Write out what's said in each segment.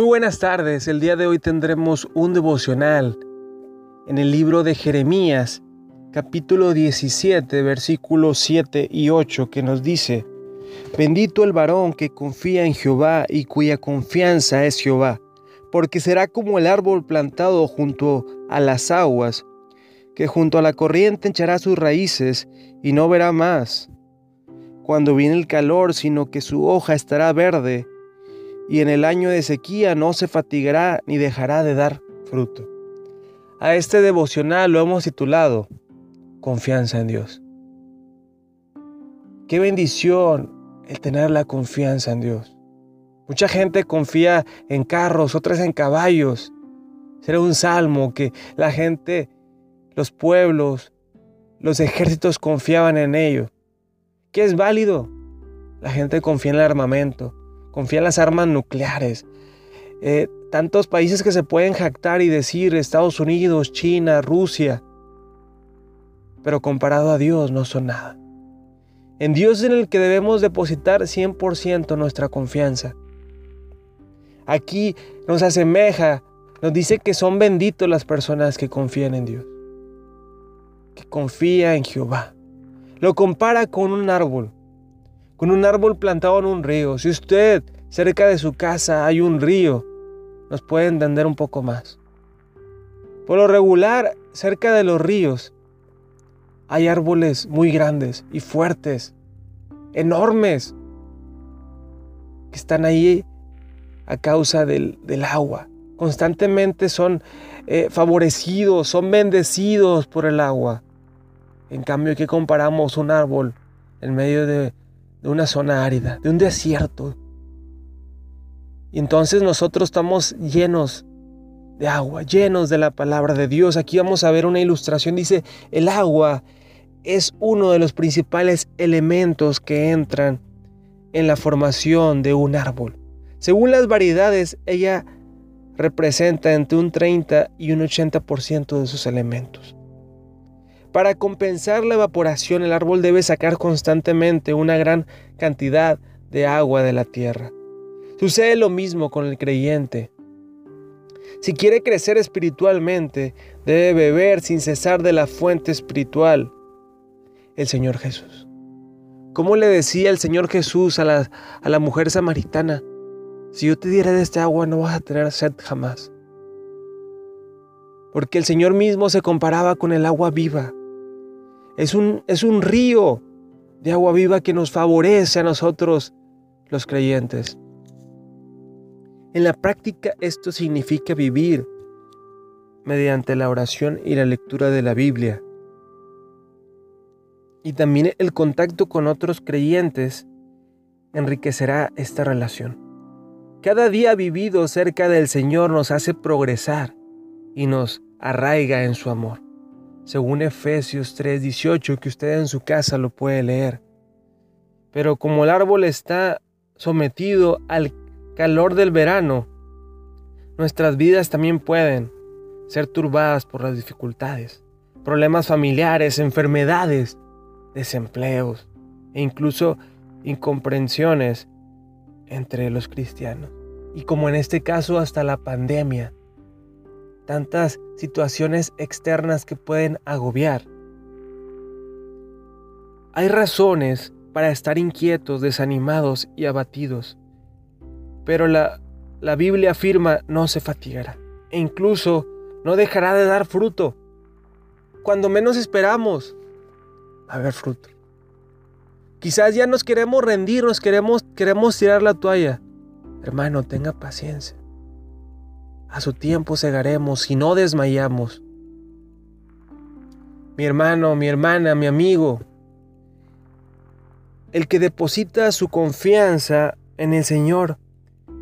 Muy buenas tardes, el día de hoy tendremos un devocional en el libro de Jeremías, capítulo 17, versículos 7 y 8, que nos dice, Bendito el varón que confía en Jehová y cuya confianza es Jehová, porque será como el árbol plantado junto a las aguas, que junto a la corriente echará sus raíces y no verá más. Cuando viene el calor, sino que su hoja estará verde, y en el año de sequía no se fatigará ni dejará de dar fruto. A este devocional lo hemos titulado Confianza en Dios. Qué bendición el tener la confianza en Dios. Mucha gente confía en carros, otras en caballos. Será un salmo que la gente, los pueblos, los ejércitos confiaban en ellos. ¿Qué es válido? La gente confía en el armamento, confía en las armas nucleares. Eh, tantos países que se pueden jactar y decir Estados Unidos, China, Rusia, pero comparado a Dios no son nada. En Dios en el que debemos depositar 100% nuestra confianza. Aquí nos asemeja, nos dice que son benditos las personas que confían en Dios, que confían en Jehová. Lo compara con un árbol, con un árbol plantado en un río. Si usted cerca de su casa hay un río, nos puede entender un poco más. Por lo regular, cerca de los ríos hay árboles muy grandes y fuertes, enormes, que están ahí a causa del, agua. Constantemente son eh, favorecidos, son bendecidos por el agua. En cambio, aquí comparamos un árbol en medio de, una zona árida, de un desierto. Y entonces nosotros estamos llenos de agua, llenos de la palabra de Dios. Aquí vamos a ver una ilustración. Dice, el agua es uno de los principales elementos que entran en la formación de un árbol. Según las variedades, ella representa entre un 30 y un 80% de sus elementos. Para compensar la evaporación, el árbol debe sacar constantemente una gran cantidad de agua de la tierra. Sucede lo mismo con el creyente. Si quiere crecer espiritualmente, debe beber sin cesar de la fuente espiritual, el Señor Jesús. ¿Cómo le decía el Señor Jesús a la, a la mujer samaritana? Si yo te diera de este agua no vas a tener sed jamás. Porque el Señor mismo se comparaba con el agua viva. Es un, es un río de agua viva que nos favorece a nosotros los creyentes. En la práctica esto significa vivir mediante la oración y la lectura de la Biblia. Y también el contacto con otros creyentes enriquecerá esta relación. Cada día vivido cerca del Señor nos hace progresar y nos arraiga en su amor según Efesios 3:18, que usted en su casa lo puede leer. Pero como el árbol está sometido al calor del verano, nuestras vidas también pueden ser turbadas por las dificultades, problemas familiares, enfermedades, desempleos e incluso incomprensiones entre los cristianos. Y como en este caso hasta la pandemia, tantas situaciones externas que pueden agobiar. Hay razones para estar inquietos, desanimados y abatidos, pero la, la Biblia afirma no se fatigará e incluso no dejará de dar fruto. Cuando menos esperamos, a haber fruto. Quizás ya nos queremos rendir, nos queremos, queremos tirar la toalla. Hermano, tenga paciencia. A su tiempo cegaremos y no desmayamos. Mi hermano, mi hermana, mi amigo, el que deposita su confianza en el Señor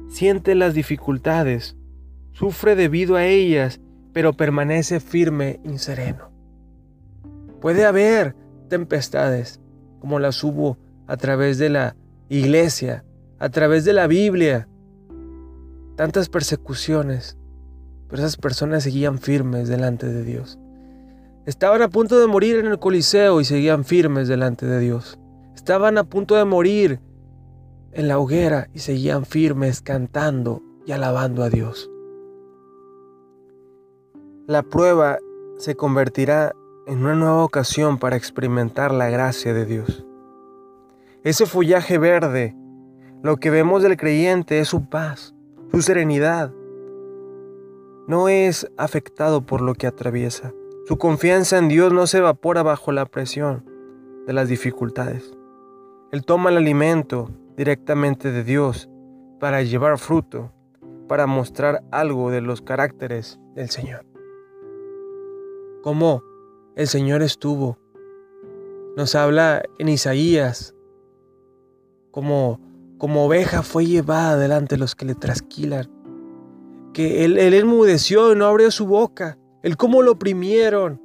siente las dificultades, sufre debido a ellas, pero permanece firme y sereno. Puede haber tempestades, como las hubo a través de la iglesia, a través de la Biblia, tantas persecuciones, pero esas personas seguían firmes delante de Dios. Estaban a punto de morir en el Coliseo y seguían firmes delante de Dios. Estaban a punto de morir en la hoguera y seguían firmes cantando y alabando a Dios. La prueba se convertirá en una nueva ocasión para experimentar la gracia de Dios. Ese follaje verde, lo que vemos del creyente es su paz, su serenidad. No es afectado por lo que atraviesa. Su confianza en Dios no se evapora bajo la presión de las dificultades. Él toma el alimento directamente de Dios para llevar fruto, para mostrar algo de los caracteres del Señor. Como el Señor estuvo. Nos habla en Isaías como, como oveja fue llevada delante de los que le trasquilan. Él, él enmudeció y no abrió su boca. El cómo lo oprimieron.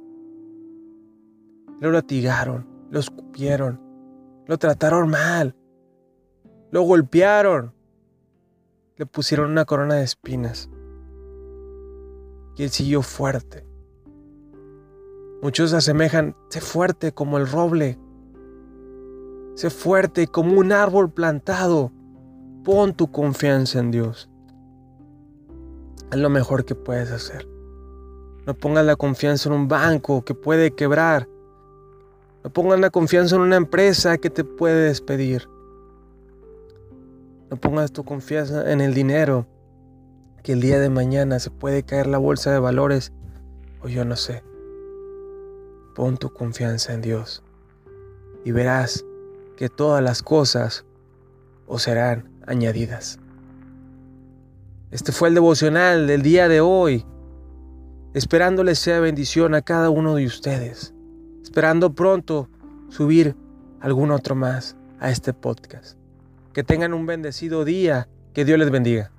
Lo latigaron, lo escupieron, lo trataron mal, lo golpearon, le pusieron una corona de espinas. Y él siguió fuerte. Muchos se asemejan, sé fuerte como el roble. Sé fuerte como un árbol plantado. Pon tu confianza en Dios. Es lo mejor que puedes hacer. No pongas la confianza en un banco que puede quebrar. No pongas la confianza en una empresa que te puede despedir. No pongas tu confianza en el dinero que el día de mañana se puede caer la bolsa de valores o yo no sé. Pon tu confianza en Dios y verás que todas las cosas os serán añadidas. Este fue el devocional del día de hoy, esperándoles sea bendición a cada uno de ustedes, esperando pronto subir algún otro más a este podcast. Que tengan un bendecido día, que Dios les bendiga.